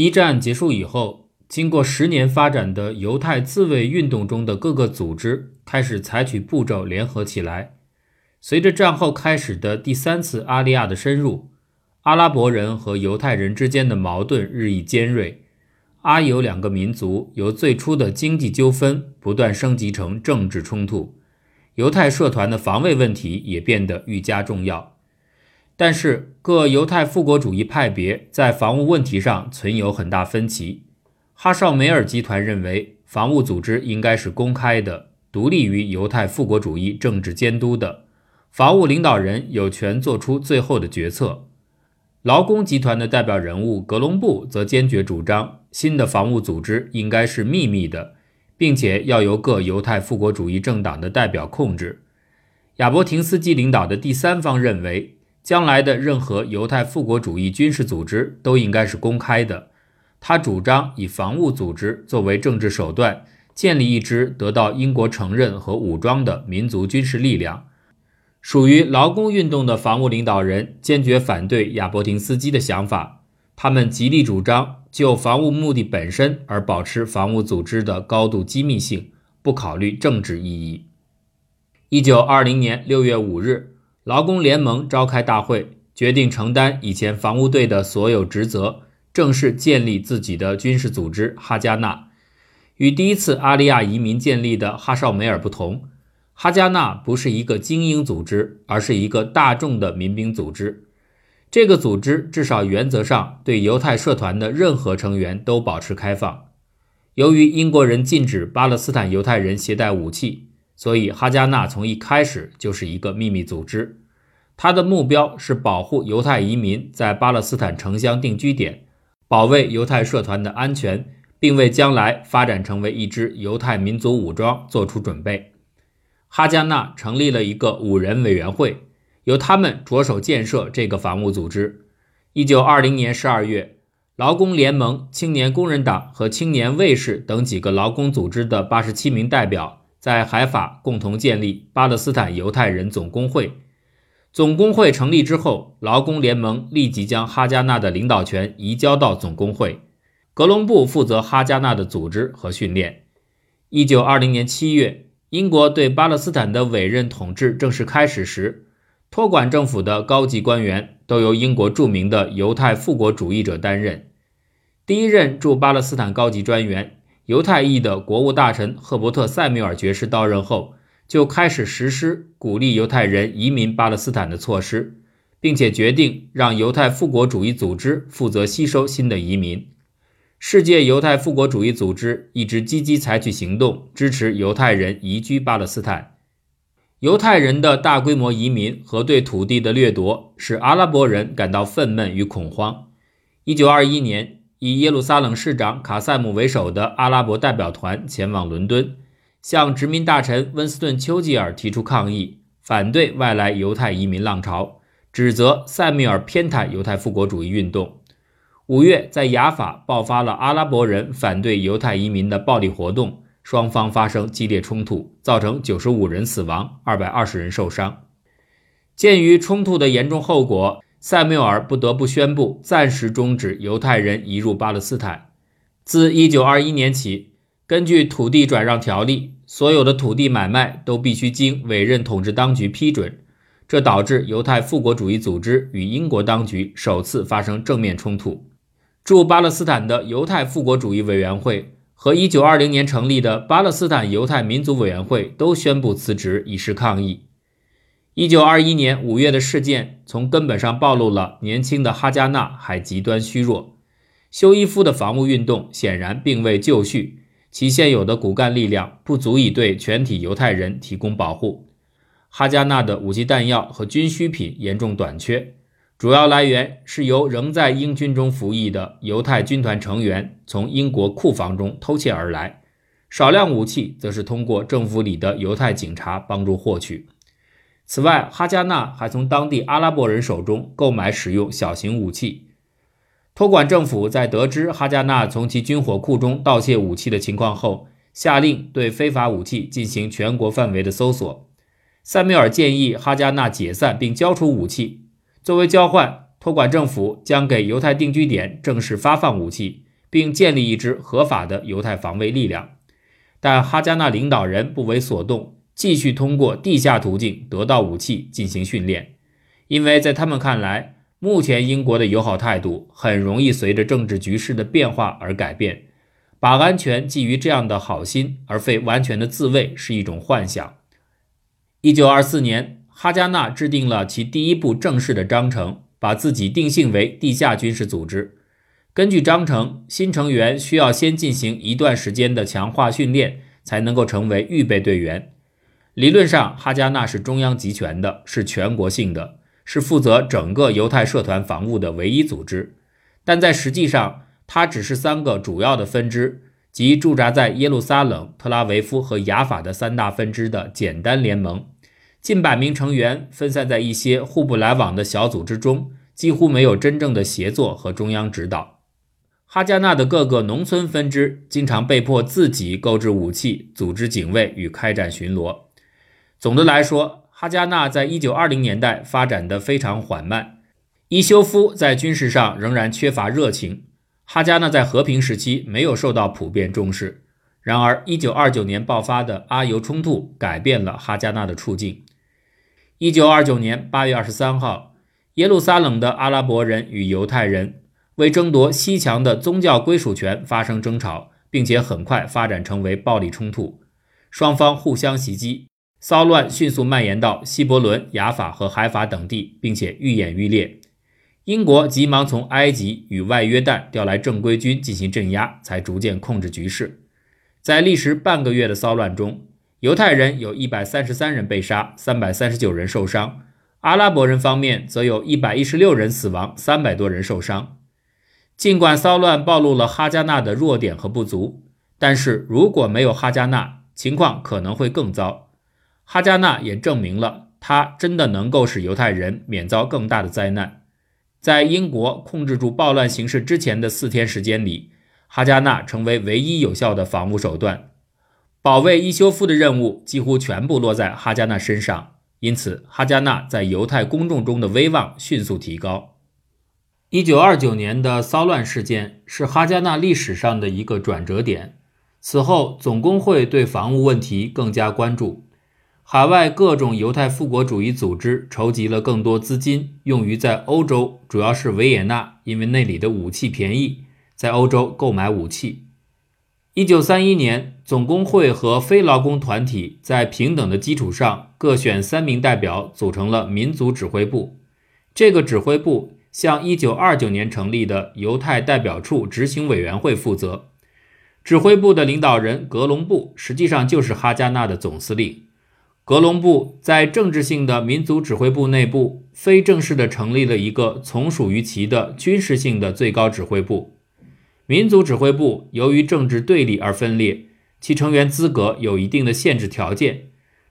一战结束以后，经过十年发展的犹太自卫运动中的各个组织开始采取步骤联合起来。随着战后开始的第三次阿利亚的深入，阿拉伯人和犹太人之间的矛盾日益尖锐。阿犹两个民族由最初的经济纠纷不断升级成政治冲突，犹太社团的防卫问题也变得愈加重要。但是，各犹太复国主义派别在防务问题上存有很大分歧。哈绍梅尔集团认为，防务组织应该是公开的，独立于犹太复国主义政治监督的，防务领导人有权做出最后的决策。劳工集团的代表人物格隆布则坚决主张，新的防务组织应该是秘密的，并且要由各犹太复国主义政党的代表控制。亚伯廷斯基领导的第三方认为。将来的任何犹太复国主义军事组织都应该是公开的。他主张以防务组织作为政治手段，建立一支得到英国承认和武装的民族军事力量。属于劳工运动的防务领导人坚决反对亚伯廷斯基的想法，他们极力主张就防务目的本身而保持防务组织的高度机密性，不考虑政治意义。一九二零年六月五日。劳工联盟召开大会，决定承担以前防务队的所有职责，正式建立自己的军事组织哈加纳。与第一次阿利亚移民建立的哈绍梅尔不同，哈加纳不是一个精英组织，而是一个大众的民兵组织。这个组织至少原则上对犹太社团的任何成员都保持开放。由于英国人禁止巴勒斯坦犹太人携带武器。所以，哈加纳从一开始就是一个秘密组织，他的目标是保护犹太移民在巴勒斯坦城乡定居点，保卫犹太社团的安全，并为将来发展成为一支犹太民族武装做出准备。哈加纳成立了一个五人委员会，由他们着手建设这个防务组织。一九二零年十二月，劳工联盟、青年工人党和青年卫士等几个劳工组织的八十七名代表。在海法共同建立巴勒斯坦犹太人总工会。总工会成立之后，劳工联盟立即将哈加纳的领导权移交到总工会。格隆布负责哈加纳的组织和训练。一九二零年七月，英国对巴勒斯坦的委任统治正式开始时，托管政府的高级官员都由英国著名的犹太复国主义者担任。第一任驻巴勒斯坦高级专员。犹太裔的国务大臣赫伯特·塞缪尔爵士到任后，就开始实施鼓励犹太人移民巴勒斯坦的措施，并且决定让犹太复国主义组织负责吸收新的移民。世界犹太复国主义组织一直积极采取行动，支持犹太人移居巴勒斯坦。犹太人的大规模移民和对土地的掠夺，使阿拉伯人感到愤懑与恐慌。1921年。以耶路撒冷市长卡塞姆为首的阿拉伯代表团前往伦敦，向殖民大臣温斯顿·丘吉尔提出抗议，反对外来犹太移民浪潮，指责塞缪尔偏袒犹太复国主义运动。五月，在雅法爆发了阿拉伯人反对犹太移民的暴力活动，双方发生激烈冲突，造成九十五人死亡，二百二十人受伤。鉴于冲突的严重后果。塞缪尔不得不宣布暂时终止犹太人移入巴勒斯坦。自1921年起，根据土地转让条例，所有的土地买卖都必须经委任统治当局批准。这导致犹太复国主义组织与英国当局首次发生正面冲突。驻巴勒斯坦的犹太复国主义委员会和1920年成立的巴勒斯坦犹太民族委员会都宣布辞职，以示抗议。一九二一年五月的事件，从根本上暴露了年轻的哈加纳还极端虚弱。休伊夫的防务运动显然并未就绪，其现有的骨干力量不足以对全体犹太人提供保护。哈加纳的武器弹药和军需品严重短缺，主要来源是由仍在英军中服役的犹太军团成员从英国库房中偷窃而来，少量武器则是通过政府里的犹太警察帮助获取。此外，哈加纳还从当地阿拉伯人手中购买使用小型武器。托管政府在得知哈加纳从其军火库中盗窃武器的情况后，下令对非法武器进行全国范围的搜索。塞缪尔建议哈加纳解散并交出武器，作为交换，托管政府将给犹太定居点正式发放武器，并建立一支合法的犹太防卫力量。但哈加纳领导人不为所动，继续通过地下途径得到武器进行训练，因为在他们看来，目前英国的友好态度很容易随着政治局势的变化而改变。把安全寄于这样的好心而非完全的自卫是一种幻想。一九二四年，哈加纳制定了其第一部正式的章程，把自己定性为地下军事组织。根据章程，新成员需要先进行一段时间的强化训练，才能够成为预备队员。理论上，哈加纳是中央集权的，是全国性的，是负责整个犹太社团防务的唯一组织。但在实际上，它只是三个主要的分支，即驻扎在耶路撒冷、特拉维夫和雅法的三大分支的简单联盟，近百名成员分散在一些互不来往的小组织中，几乎没有真正的协作和中央指导。哈加纳的各个农村分支经常被迫自己购置武器、组织警卫与开展巡逻。总的来说，哈加纳在一九二零年代发展的非常缓慢。伊修夫在军事上仍然缺乏热情。哈加纳在和平时期没有受到普遍重视，然而1929年爆发的阿尤冲突改变了哈加纳的处境。1929年8月23号，耶路撒冷的阿拉伯人与犹太人为争夺西墙的宗教归属权发生争吵，并且很快发展成为暴力冲突，双方互相袭击，骚乱迅速蔓延到希伯伦、雅法和海法等地，并且愈演愈烈。英国急忙从埃及与外约旦调来正规军进行镇压，才逐渐控制局势。在历时半个月的骚乱中，犹太人有一百三十三人被杀，三百三十九人受伤；阿拉伯人方面则有一百一十六人死亡，三百多人受伤。尽管骚乱暴露了哈加纳的弱点和不足，但是如果没有哈加纳，情况可能会更糟。哈加纳也证明了他真的能够使犹太人免遭更大的灾难。在英国控制住暴乱形势之前的四天时间里，哈加纳成为唯一有效的防务手段。保卫伊修夫的任务几乎全部落在哈加纳身上，因此哈加纳在犹太公众中的威望迅速提高。一九二九年的骚乱事件是哈加纳历史上的一个转折点。此后，总工会对防务问题更加关注。海外各种犹太复国主义组织筹集了更多资金，用于在欧洲，主要是维也纳，因为那里的武器便宜，在欧洲购买武器。一九三一年，总工会和非劳工团体在平等的基础上各选三名代表，组成了民族指挥部。这个指挥部向一九二九年成立的犹太代表处执行委员会负责。指挥部的领导人格隆布实际上就是哈加纳的总司令。格隆部在政治性的民族指挥部内部，非正式地成立了一个从属于其的军事性的最高指挥部。民族指挥部由于政治对立而分裂，其成员资格有一定的限制条件。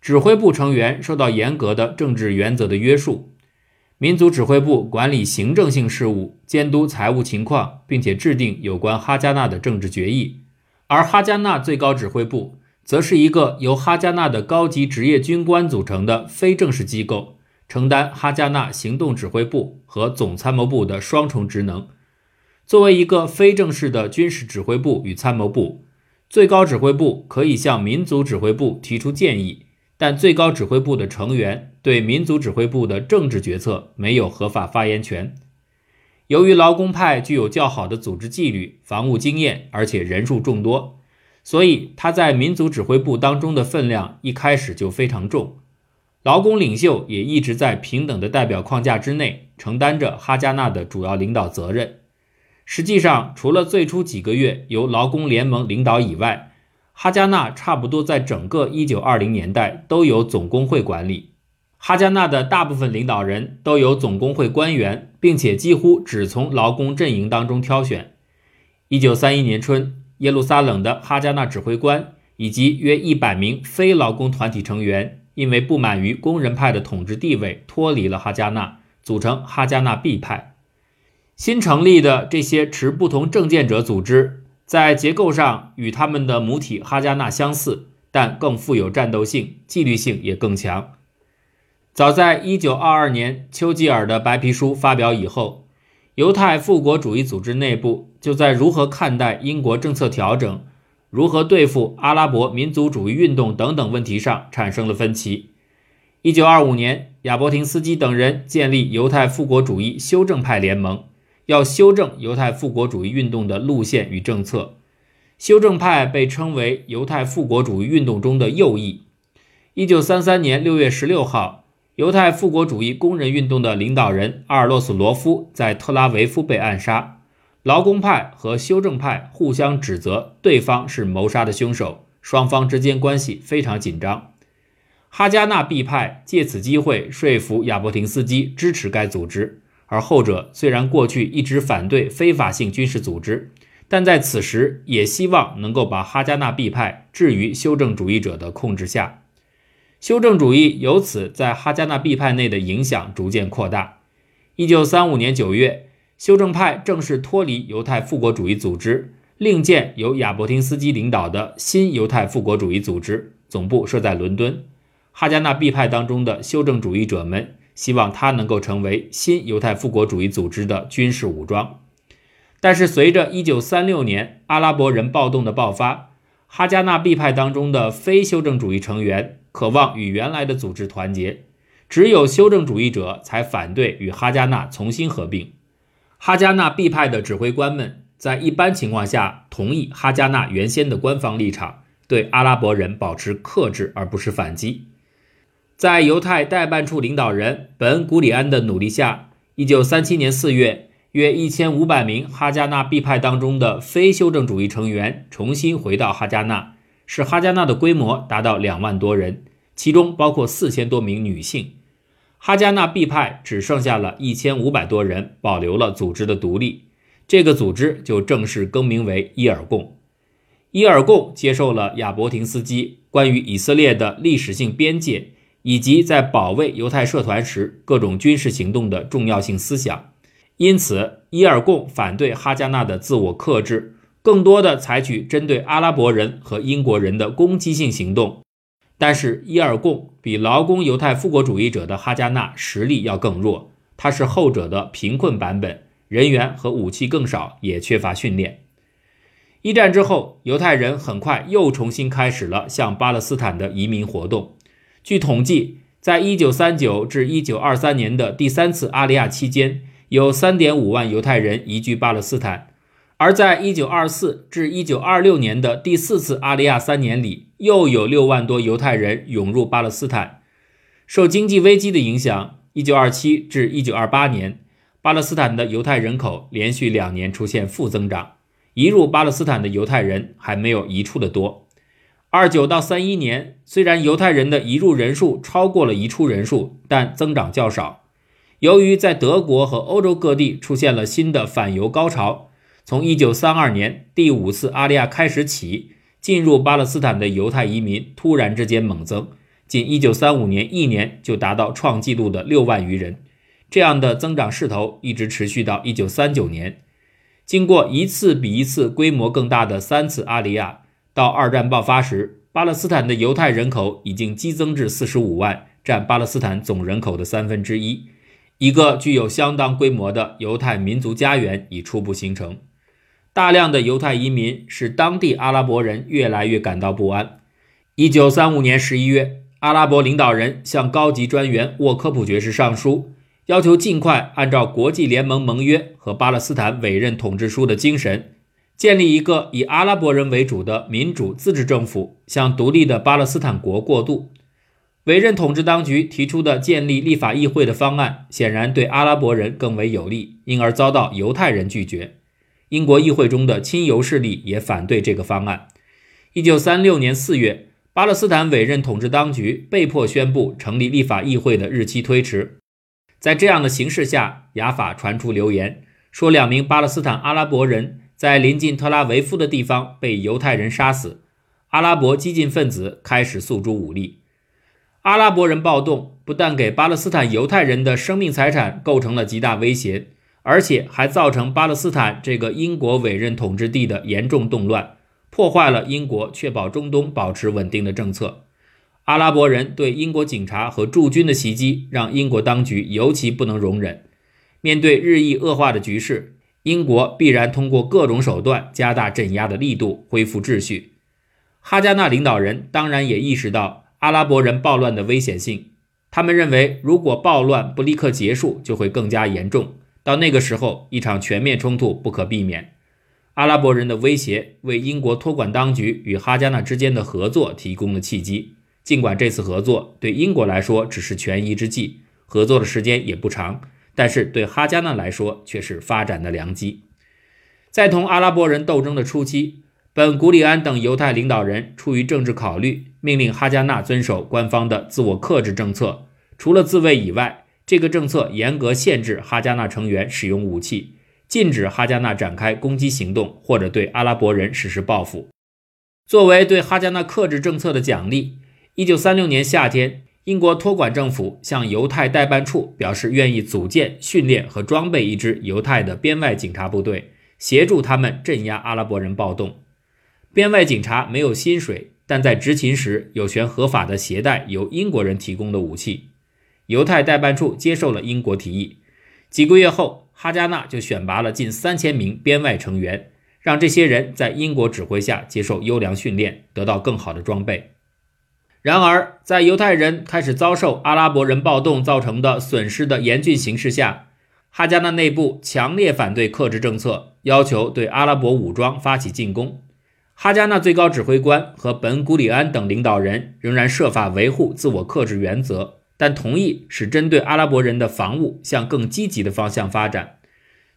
指挥部成员受到严格的政治原则的约束。民族指挥部管理行政性事务，监督财务情况，并且制定有关哈加纳的政治决议。而哈加纳最高指挥部。则是一个由哈加纳的高级职业军官组成的非正式机构，承担哈加纳行动指挥部和总参谋部的双重职能。作为一个非正式的军事指挥部与参谋部，最高指挥部可以向民族指挥部提出建议，但最高指挥部的成员对民族指挥部的政治决策没有合法发言权。由于劳工派具有较好的组织纪律、防务经验，而且人数众多。所以他在民族指挥部当中的分量一开始就非常重，劳工领袖也一直在平等的代表框架之内承担着哈加纳的主要领导责任。实际上，除了最初几个月由劳工联盟领导以外，哈加纳差不多在整个1920年代都由总工会管理。哈加纳的大部分领导人都由总工会官员，并且几乎只从劳工阵营当中挑选。1931年春。耶路撒冷的哈加纳指挥官以及约一百名非劳工团体成员，因为不满于工人派的统治地位，脱离了哈加纳，组成哈加纳 B 派。新成立的这些持不同政见者组织，在结构上与他们的母体哈加纳相似，但更富有战斗性，纪律性也更强。早在1922年丘吉尔的白皮书发表以后。犹太复国主义组织内部就在如何看待英国政策调整、如何对付阿拉伯民族主义运动等等问题上产生了分歧。一九二五年，亚伯廷斯基等人建立犹太复国主义修正派联盟，要修正犹太复国主义运动的路线与政策。修正派被称为犹太复国主义运动中的右翼。一九三三年六月十六号。犹太复国主义工人运动的领导人阿尔洛斯罗夫在特拉维夫被暗杀，劳工派和修正派互相指责对方是谋杀的凶手，双方之间关系非常紧张。哈加纳 B 派借此机会说服亚伯廷斯基支持该组织，而后者虽然过去一直反对非法性军事组织，但在此时也希望能够把哈加纳 B 派置于修正主义者的控制下。修正主义由此在哈加纳 B 派内的影响逐渐扩大。一九三五年九月，修正派正式脱离犹太复国主义组织，另建由亚伯廷斯基领导的新犹太复国主义组织，总部设在伦敦。哈加纳 B 派当中的修正主义者们希望他能够成为新犹太复国主义组织的军事武装。但是，随着一九三六年阿拉伯人暴动的爆发，哈加纳 B 派当中的非修正主义成员。渴望与原来的组织团结，只有修正主义者才反对与哈加纳重新合并。哈加纳 B 派的指挥官们在一般情况下同意哈加纳原先的官方立场，对阿拉伯人保持克制而不是反击。在犹太代办处领导人本·古里安的努力下，1937年4月，约1500名哈加纳 B 派当中的非修正主义成员重新回到哈加纳。使哈加纳的规模达到两万多人，其中包括四千多名女性。哈加纳 B 派只剩下了一千五百多人，保留了组织的独立。这个组织就正式更名为伊尔贡。伊尔贡接受了亚伯廷斯基关于以色列的历史性边界以及在保卫犹太社团时各种军事行动的重要性思想，因此伊尔贡反对哈加纳的自我克制。更多的采取针对阿拉伯人和英国人的攻击性行动，但是伊尔贡比劳工犹太复国主义者的哈加纳实力要更弱，它是后者的贫困版本，人员和武器更少，也缺乏训练。一战之后，犹太人很快又重新开始了向巴勒斯坦的移民活动。据统计，在1939至1923年的第三次阿利亚期间，有3.5万犹太人移居巴勒斯坦。而在1924至1926年的第四次阿利亚三年里，又有六万多犹太人涌入巴勒斯坦。受经济危机的影响，1927至1928年，巴勒斯坦的犹太人口连续两年出现负增长。移入巴勒斯坦的犹太人还没有移出的多。29到31年，虽然犹太人的移入人数超过了移出人数，但增长较少。由于在德国和欧洲各地出现了新的反犹高潮。从一九三二年第五次阿利亚开始起，进入巴勒斯坦的犹太移民突然之间猛增，仅一九三五年一年就达到创纪录的六万余人。这样的增长势头一直持续到一九三九年。经过一次比一次规模更大的三次阿利亚，到二战爆发时，巴勒斯坦的犹太人口已经激增至四十五万，占巴勒斯坦总人口的三分之一。一个具有相当规模的犹太民族家园已初步形成。大量的犹太移民使当地阿拉伯人越来越感到不安。一九三五年十一月，阿拉伯领导人向高级专员沃科普爵士上书，要求尽快按照国际联盟盟约和巴勒斯坦委任统治书的精神，建立一个以阿拉伯人为主的民主自治政府，向独立的巴勒斯坦国过渡。委任统治当局提出的建立立法议会的方案，显然对阿拉伯人更为有利，因而遭到犹太人拒绝。英国议会中的亲犹势力也反对这个方案。一九三六年四月，巴勒斯坦委任统治当局被迫宣布成立立法议会的日期推迟。在这样的形势下，雅法传出流言，说两名巴勒斯坦阿拉伯人在临近特拉维夫的地方被犹太人杀死。阿拉伯激进分子开始诉诸武力。阿拉伯人暴动不但给巴勒斯坦犹太人的生命财产构成了极大威胁。而且还造成巴勒斯坦这个英国委任统治地的严重动乱，破坏了英国确保中东保持稳定的政策。阿拉伯人对英国警察和驻军的袭击，让英国当局尤其不能容忍。面对日益恶化的局势，英国必然通过各种手段加大镇压的力度，恢复秩序。哈加纳领导人当然也意识到阿拉伯人暴乱的危险性，他们认为，如果暴乱不立刻结束，就会更加严重。到那个时候，一场全面冲突不可避免。阿拉伯人的威胁为英国托管当局与哈加纳之间的合作提供了契机。尽管这次合作对英国来说只是权宜之计，合作的时间也不长，但是对哈加纳来说却是发展的良机。在同阿拉伯人斗争的初期，本古里安等犹太领导人出于政治考虑，命令哈加纳遵守官方的自我克制政策。除了自卫以外，这个政策严格限制哈加纳成员使用武器，禁止哈加纳展开攻击行动或者对阿拉伯人实施报复。作为对哈加纳克制政策的奖励，1936年夏天，英国托管政府向犹太代办处表示愿意组建、训练和装备一支犹太的边外警察部队，协助他们镇压阿拉伯人暴动。边外警察没有薪水，但在执勤时有权合法的携带由英国人提供的武器。犹太代办处接受了英国提议。几个月后，哈加纳就选拔了近三千名编外成员，让这些人在英国指挥下接受优良训练，得到更好的装备。然而，在犹太人开始遭受阿拉伯人暴动造成的损失的严峻形势下，哈加纳内部强烈反对克制政策，要求对阿拉伯武装发起进攻。哈加纳最高指挥官和本古里安等领导人仍然设法维护自我克制原则，但同意使针对阿拉伯人的防务向更积极的方向发展。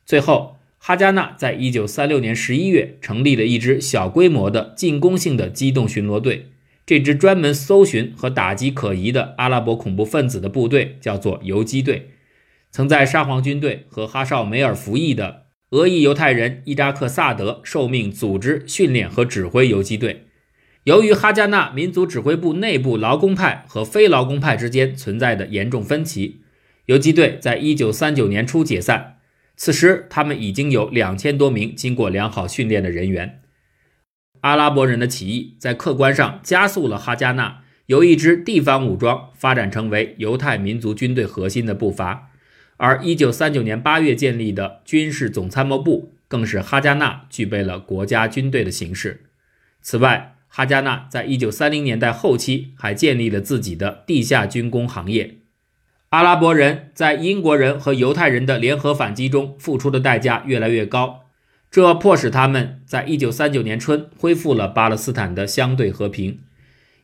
最后，哈加纳在一九三六年十一月成立了一支小规模的进攻性的机动巡逻队。这支专门搜寻和打击可疑的阿拉伯恐怖分子的部队叫做游击队。曾在沙皇军队和哈绍梅尔服役的。俄裔犹太人伊扎克·萨德受命组织、训练和指挥游击队。由于哈加纳民族指挥部内部劳工派和非劳工派之间存在的严重分歧，游击队在一九三九年初解散。此时，他们已经有两千多名经过良好训练的人员。阿拉伯人的起义在客观上加速了哈加纳由一支地方武装发展成为犹太民族军队核心的步伐。而1939年8月建立的军事总参谋部，更是哈加纳具备了国家军队的形式。此外，哈加纳在1930年代后期还建立了自己的地下军工行业。阿拉伯人在英国人和犹太人的联合反击中付出的代价越来越高，这迫使他们在1939年春恢复了巴勒斯坦的相对和平。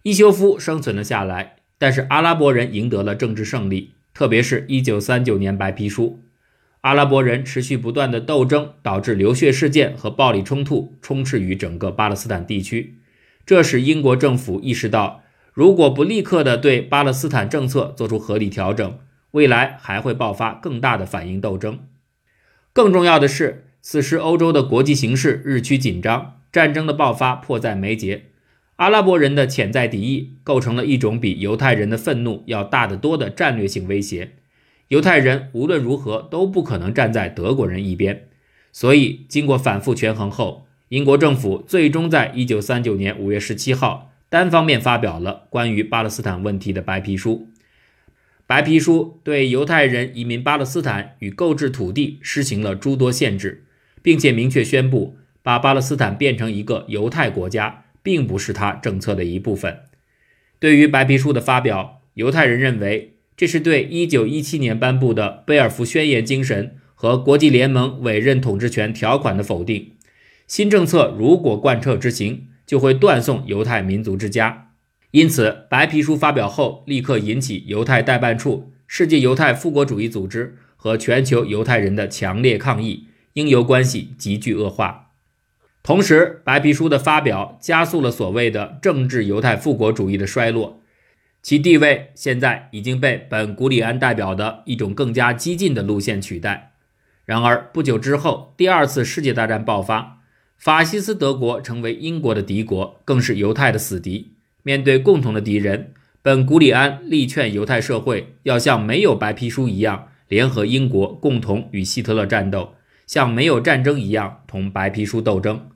伊修夫生存了下来，但是阿拉伯人赢得了政治胜利。特别是一九三九年白皮书，阿拉伯人持续不断的斗争，导致流血事件和暴力冲突充斥于整个巴勒斯坦地区。这使英国政府意识到，如果不立刻的对巴勒斯坦政策做出合理调整，未来还会爆发更大的反应斗争。更重要的是，此时欧洲的国际形势日趋紧张，战争的爆发迫在眉睫。阿拉伯人的潜在敌意构成了一种比犹太人的愤怒要大得多的战略性威胁。犹太人无论如何都不可能站在德国人一边，所以经过反复权衡后，英国政府最终在1939年5月17号单方面发表了关于巴勒斯坦问题的白皮书。白皮书对犹太人移民巴勒斯坦与购置土地实行了诸多限制，并且明确宣布把巴勒斯坦变成一个犹太国家。并不是他政策的一部分。对于白皮书的发表，犹太人认为这是对1917年颁布的贝尔福宣言精神和国际联盟委任统治权条款的否定。新政策如果贯彻执行，就会断送犹太民族之家。因此，白皮书发表后，立刻引起犹太代办处、世界犹太复国主义组织和全球犹太人的强烈抗议，英犹关系急剧恶化。同时，白皮书的发表加速了所谓的政治犹太复国主义的衰落，其地位现在已经被本古里安代表的一种更加激进的路线取代。然而，不久之后，第二次世界大战爆发，法西斯德国成为英国的敌国，更是犹太的死敌。面对共同的敌人，本古里安力劝犹太社会要像没有白皮书一样，联合英国共同与希特勒战斗，像没有战争一样同白皮书斗争。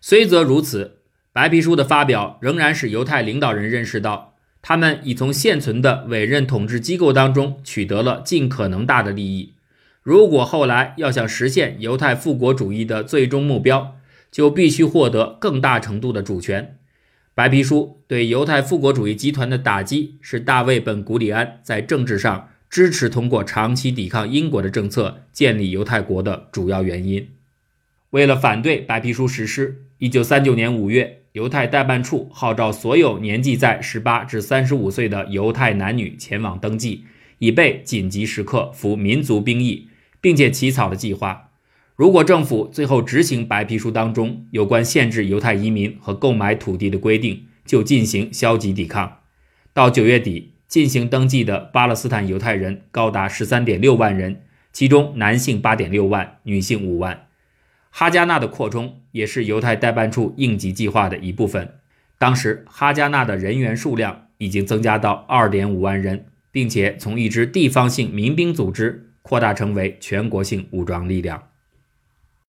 虽则如此，白皮书的发表仍然使犹太领导人认识到，他们已从现存的委任统治机构当中取得了尽可能大的利益。如果后来要想实现犹太复国主义的最终目标，就必须获得更大程度的主权。白皮书对犹太复国主义集团的打击，是大卫·本·古里安在政治上支持通过长期抵抗英国的政策建立犹太国的主要原因。为了反对白皮书实施，1939年5月，犹太代办处号召所有年纪在18至35岁的犹太男女前往登记，以备紧急时刻服民族兵役，并且起草了计划。如果政府最后执行白皮书当中有关限制犹太移民和购买土地的规定，就进行消极抵抗。到九月底，进行登记的巴勒斯坦犹太人高达十三点六万人，其中男性八点六万，女性五万。哈加纳的扩充也是犹太代办处应急计划的一部分。当时，哈加纳的人员数量已经增加到二点五万人，并且从一支地方性民兵组织扩大成为全国性武装力量。